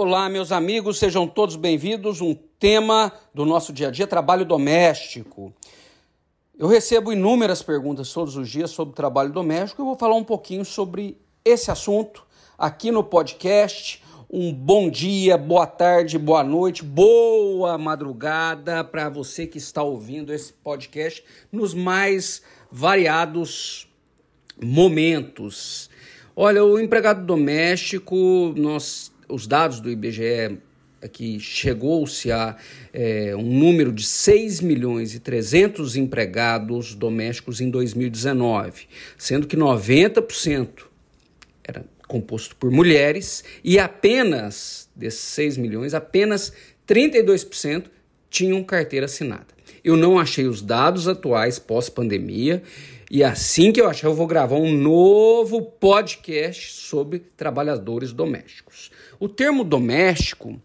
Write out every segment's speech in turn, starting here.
Olá, meus amigos, sejam todos bem-vindos. Um tema do nosso dia a dia: trabalho doméstico. Eu recebo inúmeras perguntas todos os dias sobre trabalho doméstico. Eu vou falar um pouquinho sobre esse assunto aqui no podcast. Um bom dia, boa tarde, boa noite, boa madrugada para você que está ouvindo esse podcast nos mais variados momentos. Olha, o empregado doméstico, nós, os dados do IBGE aqui chegou-se a é, um número de 6 milhões e 300 empregados domésticos em 2019, sendo que 90% era composto por mulheres e apenas desses 6 milhões, apenas 32% tinham carteira assinada. Eu não achei os dados atuais pós-pandemia e assim que eu achar, eu vou gravar um novo podcast sobre trabalhadores domésticos. O termo doméstico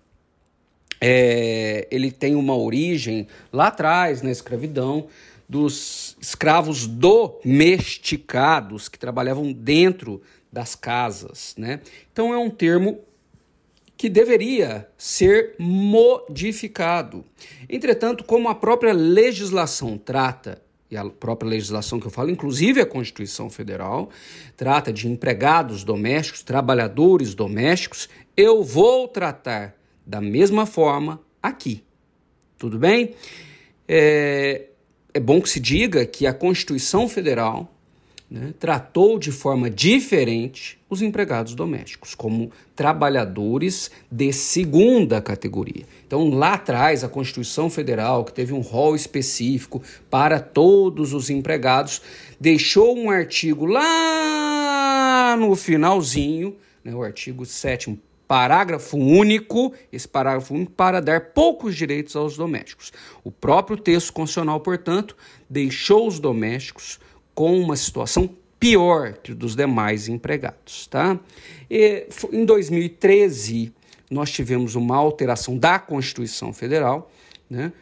é, ele tem uma origem lá atrás, na escravidão, dos escravos domesticados que trabalhavam dentro das casas, né? Então é um termo que deveria ser modificado. Entretanto, como a própria legislação trata e a própria legislação que eu falo, inclusive a Constituição Federal, trata de empregados domésticos, trabalhadores domésticos, eu vou tratar da mesma forma aqui. Tudo bem? É, é bom que se diga que a Constituição Federal né, tratou de forma diferente os empregados domésticos, como trabalhadores de segunda categoria. Então, lá atrás, a Constituição Federal, que teve um rol específico para todos os empregados, deixou um artigo lá no finalzinho, né, o artigo 7 parágrafo único, esse parágrafo único para dar poucos direitos aos domésticos. O próprio texto constitucional, portanto, deixou os domésticos com uma situação pior que dos demais empregados, tá? E, em 2013, nós tivemos uma alteração da Constituição Federal, né,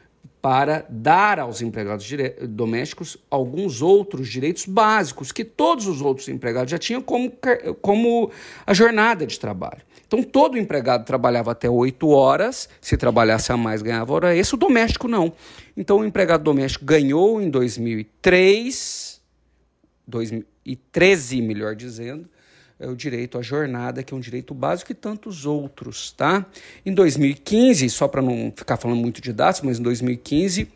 para dar aos empregados domésticos alguns outros direitos básicos que todos os outros empregados já tinham, como, como a jornada de trabalho. Então, todo empregado trabalhava até 8 horas, se trabalhasse a mais, ganhava hora esse, o doméstico não. Então, o empregado doméstico ganhou em 2003, 2013, melhor dizendo, é o direito à jornada, que é um direito básico, e tantos outros, tá? Em 2015, só para não ficar falando muito de dados, mas em 2015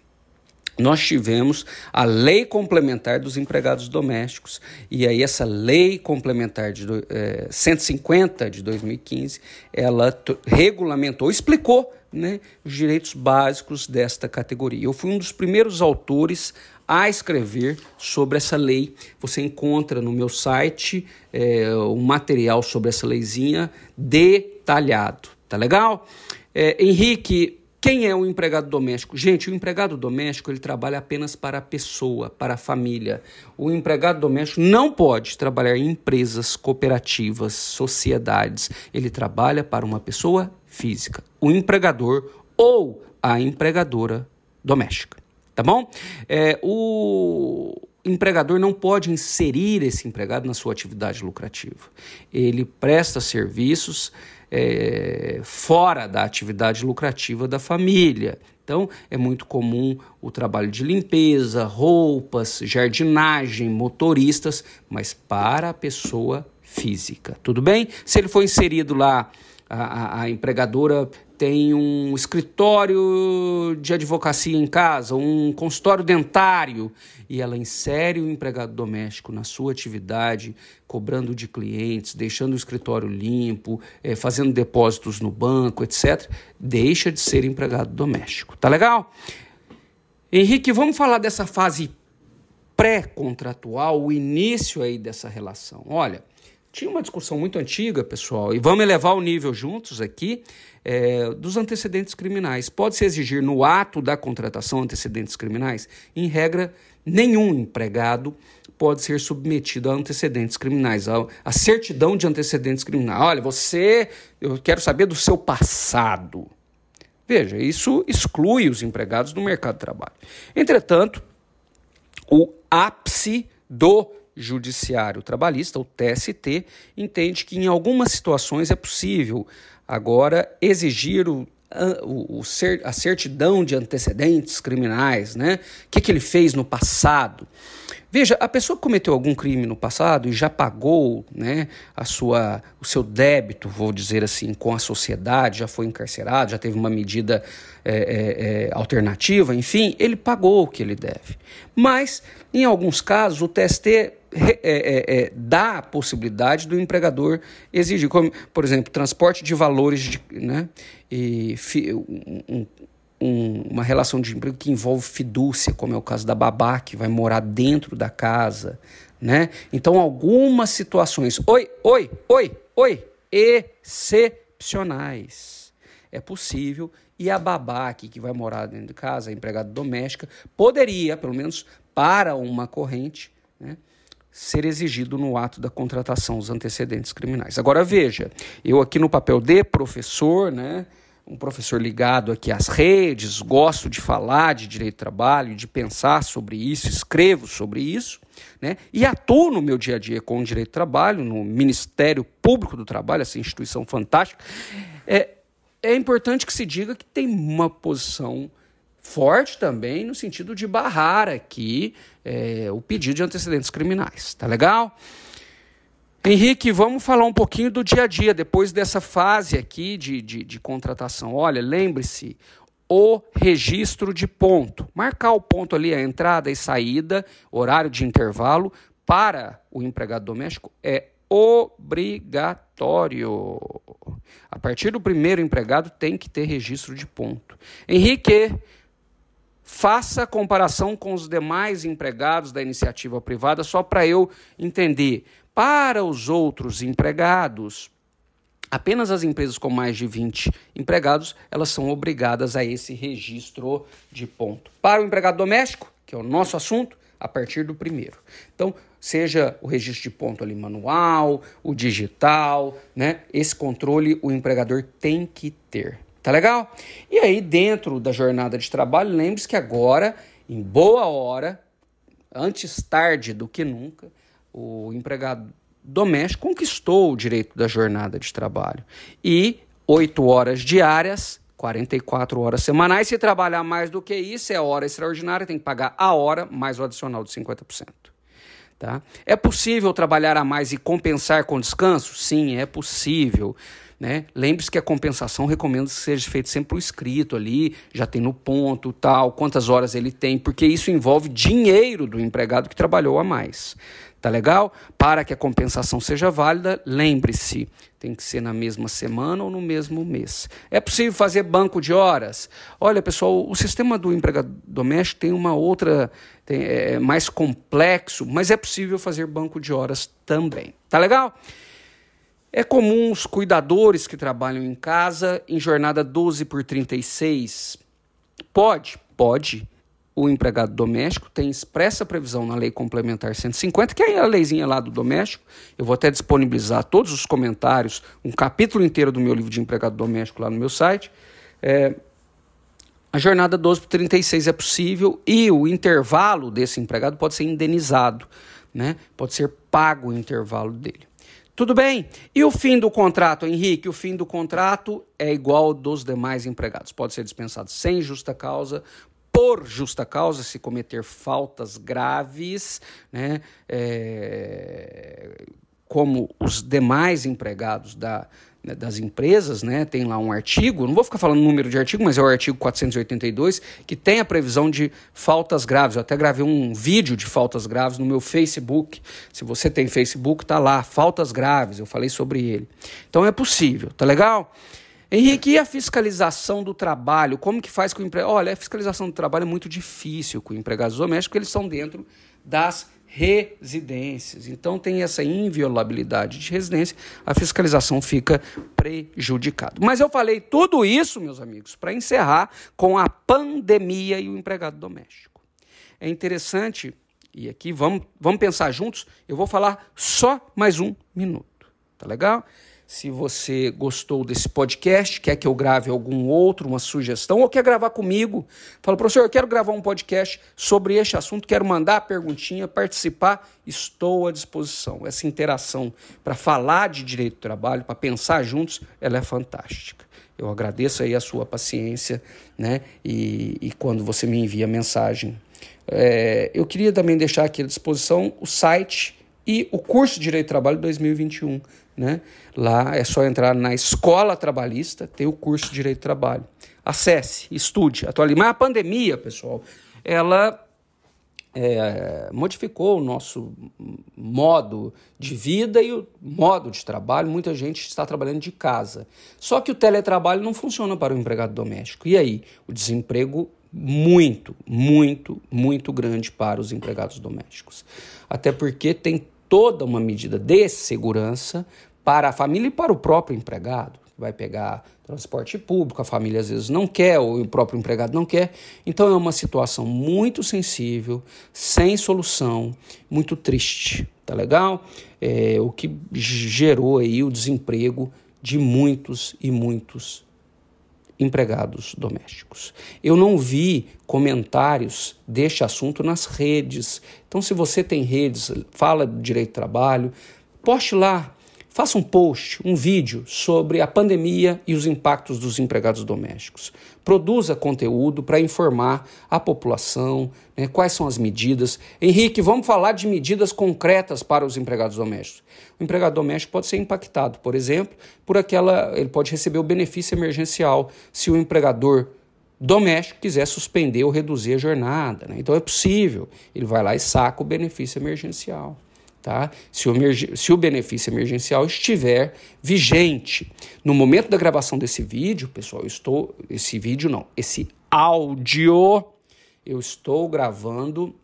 nós tivemos a lei complementar dos empregados domésticos. E aí essa lei complementar de é, 150 de 2015, ela regulamentou, explicou né, os direitos básicos desta categoria. Eu fui um dos primeiros autores a escrever sobre essa lei. Você encontra no meu site é, um material sobre essa leizinha detalhado. Tá legal? É, Henrique, quem é o empregado doméstico? Gente, o empregado doméstico ele trabalha apenas para a pessoa, para a família. O empregado doméstico não pode trabalhar em empresas, cooperativas, sociedades. Ele trabalha para uma pessoa física, o empregador ou a empregadora doméstica tá bom? É, o empregador não pode inserir esse empregado na sua atividade lucrativa. Ele presta serviços é, fora da atividade lucrativa da família. Então, é muito comum o trabalho de limpeza, roupas, jardinagem, motoristas, mas para a pessoa física. Tudo bem? Se ele for inserido lá, a, a, a empregadora tem um escritório de advocacia em casa, um consultório dentário, e ela insere o empregado doméstico na sua atividade, cobrando de clientes, deixando o escritório limpo, é, fazendo depósitos no banco, etc., deixa de ser empregado doméstico. Tá legal? Henrique, vamos falar dessa fase pré-contratual, o início aí dessa relação. Olha, tinha uma discussão muito antiga, pessoal, e vamos elevar o nível juntos aqui é, dos antecedentes criminais. Pode-se exigir no ato da contratação antecedentes criminais? Em regra, nenhum empregado pode ser submetido a antecedentes criminais, a, a certidão de antecedentes criminais. Olha, você, eu quero saber do seu passado. Veja, isso exclui os empregados do mercado de trabalho. Entretanto, o ápice do Judiciário Trabalhista, o TST, entende que em algumas situações é possível agora exigir o, o, o a certidão de antecedentes criminais, né? O que, que ele fez no passado. Veja, a pessoa que cometeu algum crime no passado e já pagou né, a sua, o seu débito, vou dizer assim, com a sociedade, já foi encarcerado, já teve uma medida é, é, é, alternativa, enfim, ele pagou o que ele deve. Mas, em alguns casos, o TST é, é, é, dá a possibilidade do empregador exigir, como, por exemplo, transporte de valores de, né, e fi, um, um, uma relação de emprego que envolve fidúcia, como é o caso da babá, que vai morar dentro da casa, né? Então, algumas situações, oi, oi, oi, oi, excepcionais. É possível e a babá aqui, que vai morar dentro de casa, a empregada doméstica, poderia, pelo menos para uma corrente, né, ser exigido no ato da contratação os antecedentes criminais. Agora veja, eu aqui no papel de professor, né, um professor ligado aqui às redes, gosto de falar de direito do trabalho, de pensar sobre isso, escrevo sobre isso, né? e atuo no meu dia a dia com o direito do trabalho, no Ministério Público do Trabalho, essa instituição fantástica. É, é importante que se diga que tem uma posição forte também no sentido de barrar aqui é, o pedido de antecedentes criminais. Tá legal? Henrique, vamos falar um pouquinho do dia a dia, depois dessa fase aqui de, de, de contratação. Olha, lembre-se, o registro de ponto. Marcar o ponto ali, a entrada e saída, horário de intervalo, para o empregado doméstico é obrigatório. A partir do primeiro empregado tem que ter registro de ponto. Henrique, faça comparação com os demais empregados da iniciativa privada, só para eu entender. Para os outros empregados, apenas as empresas com mais de 20 empregados, elas são obrigadas a esse registro de ponto. Para o empregado doméstico, que é o nosso assunto, a partir do primeiro. Então, seja o registro de ponto ali manual, o digital, né? Esse controle o empregador tem que ter. Tá legal? E aí, dentro da jornada de trabalho, lembre-se que agora, em boa hora, antes tarde do que nunca, o empregado doméstico conquistou o direito da jornada de trabalho. E oito horas diárias, 44 horas semanais. Se trabalhar mais do que isso, é hora extraordinária, tem que pagar a hora mais o adicional de 50%. Tá? É possível trabalhar a mais e compensar com descanso? Sim, é possível. Né? Lembre-se que a compensação recomenda que seja feita sempre por escrito ali, já tem no ponto, tal, quantas horas ele tem, porque isso envolve dinheiro do empregado que trabalhou a mais. Tá legal? Para que a compensação seja válida, lembre-se, tem que ser na mesma semana ou no mesmo mês. É possível fazer banco de horas? Olha, pessoal, o sistema do empregado doméstico tem uma outra, tem, é mais complexo, mas é possível fazer banco de horas também. Tá legal? É comum os cuidadores que trabalham em casa em jornada 12 por 36. Pode? Pode o empregado doméstico tem expressa previsão na Lei Complementar 150, que é a leizinha lá do doméstico. Eu vou até disponibilizar todos os comentários, um capítulo inteiro do meu livro de empregado doméstico lá no meu site. É, a jornada 12 por 36 é possível e o intervalo desse empregado pode ser indenizado, né? pode ser pago o intervalo dele. Tudo bem? E o fim do contrato, Henrique? O fim do contrato é igual dos demais empregados. Pode ser dispensado sem justa causa, por justa causa, se cometer faltas graves, né, é, como os demais empregados da, né, das empresas, né, tem lá um artigo, não vou ficar falando o número de artigo, mas é o artigo 482, que tem a previsão de faltas graves. Eu até gravei um vídeo de faltas graves no meu Facebook. Se você tem Facebook, tá lá, faltas graves, eu falei sobre ele. Então é possível, tá legal? Henrique, e a fiscalização do trabalho? Como que faz com o empregado? Olha, a fiscalização do trabalho é muito difícil com empregados domésticos, porque eles estão dentro das residências. Então tem essa inviolabilidade de residência, a fiscalização fica prejudicada. Mas eu falei tudo isso, meus amigos, para encerrar com a pandemia e o empregado doméstico. É interessante, e aqui vamos, vamos pensar juntos, eu vou falar só mais um minuto, tá legal? Se você gostou desse podcast, quer que eu grave algum outro, uma sugestão, ou quer gravar comigo. Fala, professor, eu quero gravar um podcast sobre este assunto, quero mandar a perguntinha, participar, estou à disposição. Essa interação para falar de direito do trabalho, para pensar juntos, ela é fantástica. Eu agradeço aí a sua paciência, né? E, e quando você me envia mensagem. É, eu queria também deixar aqui à disposição o site e o curso de Direito do Trabalho 2021. Né? Lá é só entrar na Escola Trabalhista, tem o curso de Direito do Trabalho. Acesse, estude, atualize. Mas a pandemia, pessoal, ela é, modificou o nosso modo de vida e o modo de trabalho. Muita gente está trabalhando de casa. Só que o teletrabalho não funciona para o empregado doméstico. E aí? O desemprego muito, muito, muito grande para os empregados domésticos. Até porque tem toda uma medida de segurança para a família e para o próprio empregado. Vai pegar transporte público, a família às vezes não quer, ou o próprio empregado não quer. Então é uma situação muito sensível, sem solução, muito triste. Tá legal? É, o que gerou aí o desemprego de muitos e muitos empregados domésticos. Eu não vi comentários deste assunto nas redes. Então, se você tem redes, fala do direito do trabalho, poste lá Faça um post, um vídeo sobre a pandemia e os impactos dos empregados domésticos. Produza conteúdo para informar a população né, quais são as medidas. Henrique, vamos falar de medidas concretas para os empregados domésticos. O empregado doméstico pode ser impactado, por exemplo, por aquela. Ele pode receber o benefício emergencial se o empregador doméstico quiser suspender ou reduzir a jornada. Né? Então é possível. Ele vai lá e saca o benefício emergencial tá? Se o, se o benefício emergencial estiver vigente. No momento da gravação desse vídeo, pessoal, eu estou. Esse vídeo não, esse áudio eu estou gravando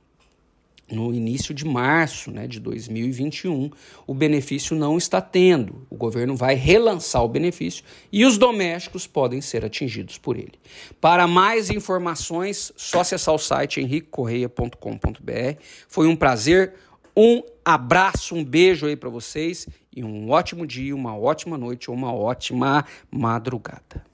no início de março né, de 2021, o benefício não está tendo. O governo vai relançar o benefício e os domésticos podem ser atingidos por ele. Para mais informações, só acessar o site henriquecorreia.com.br. Foi um prazer. Um abraço, um beijo aí para vocês e um ótimo dia, uma ótima noite ou uma ótima madrugada.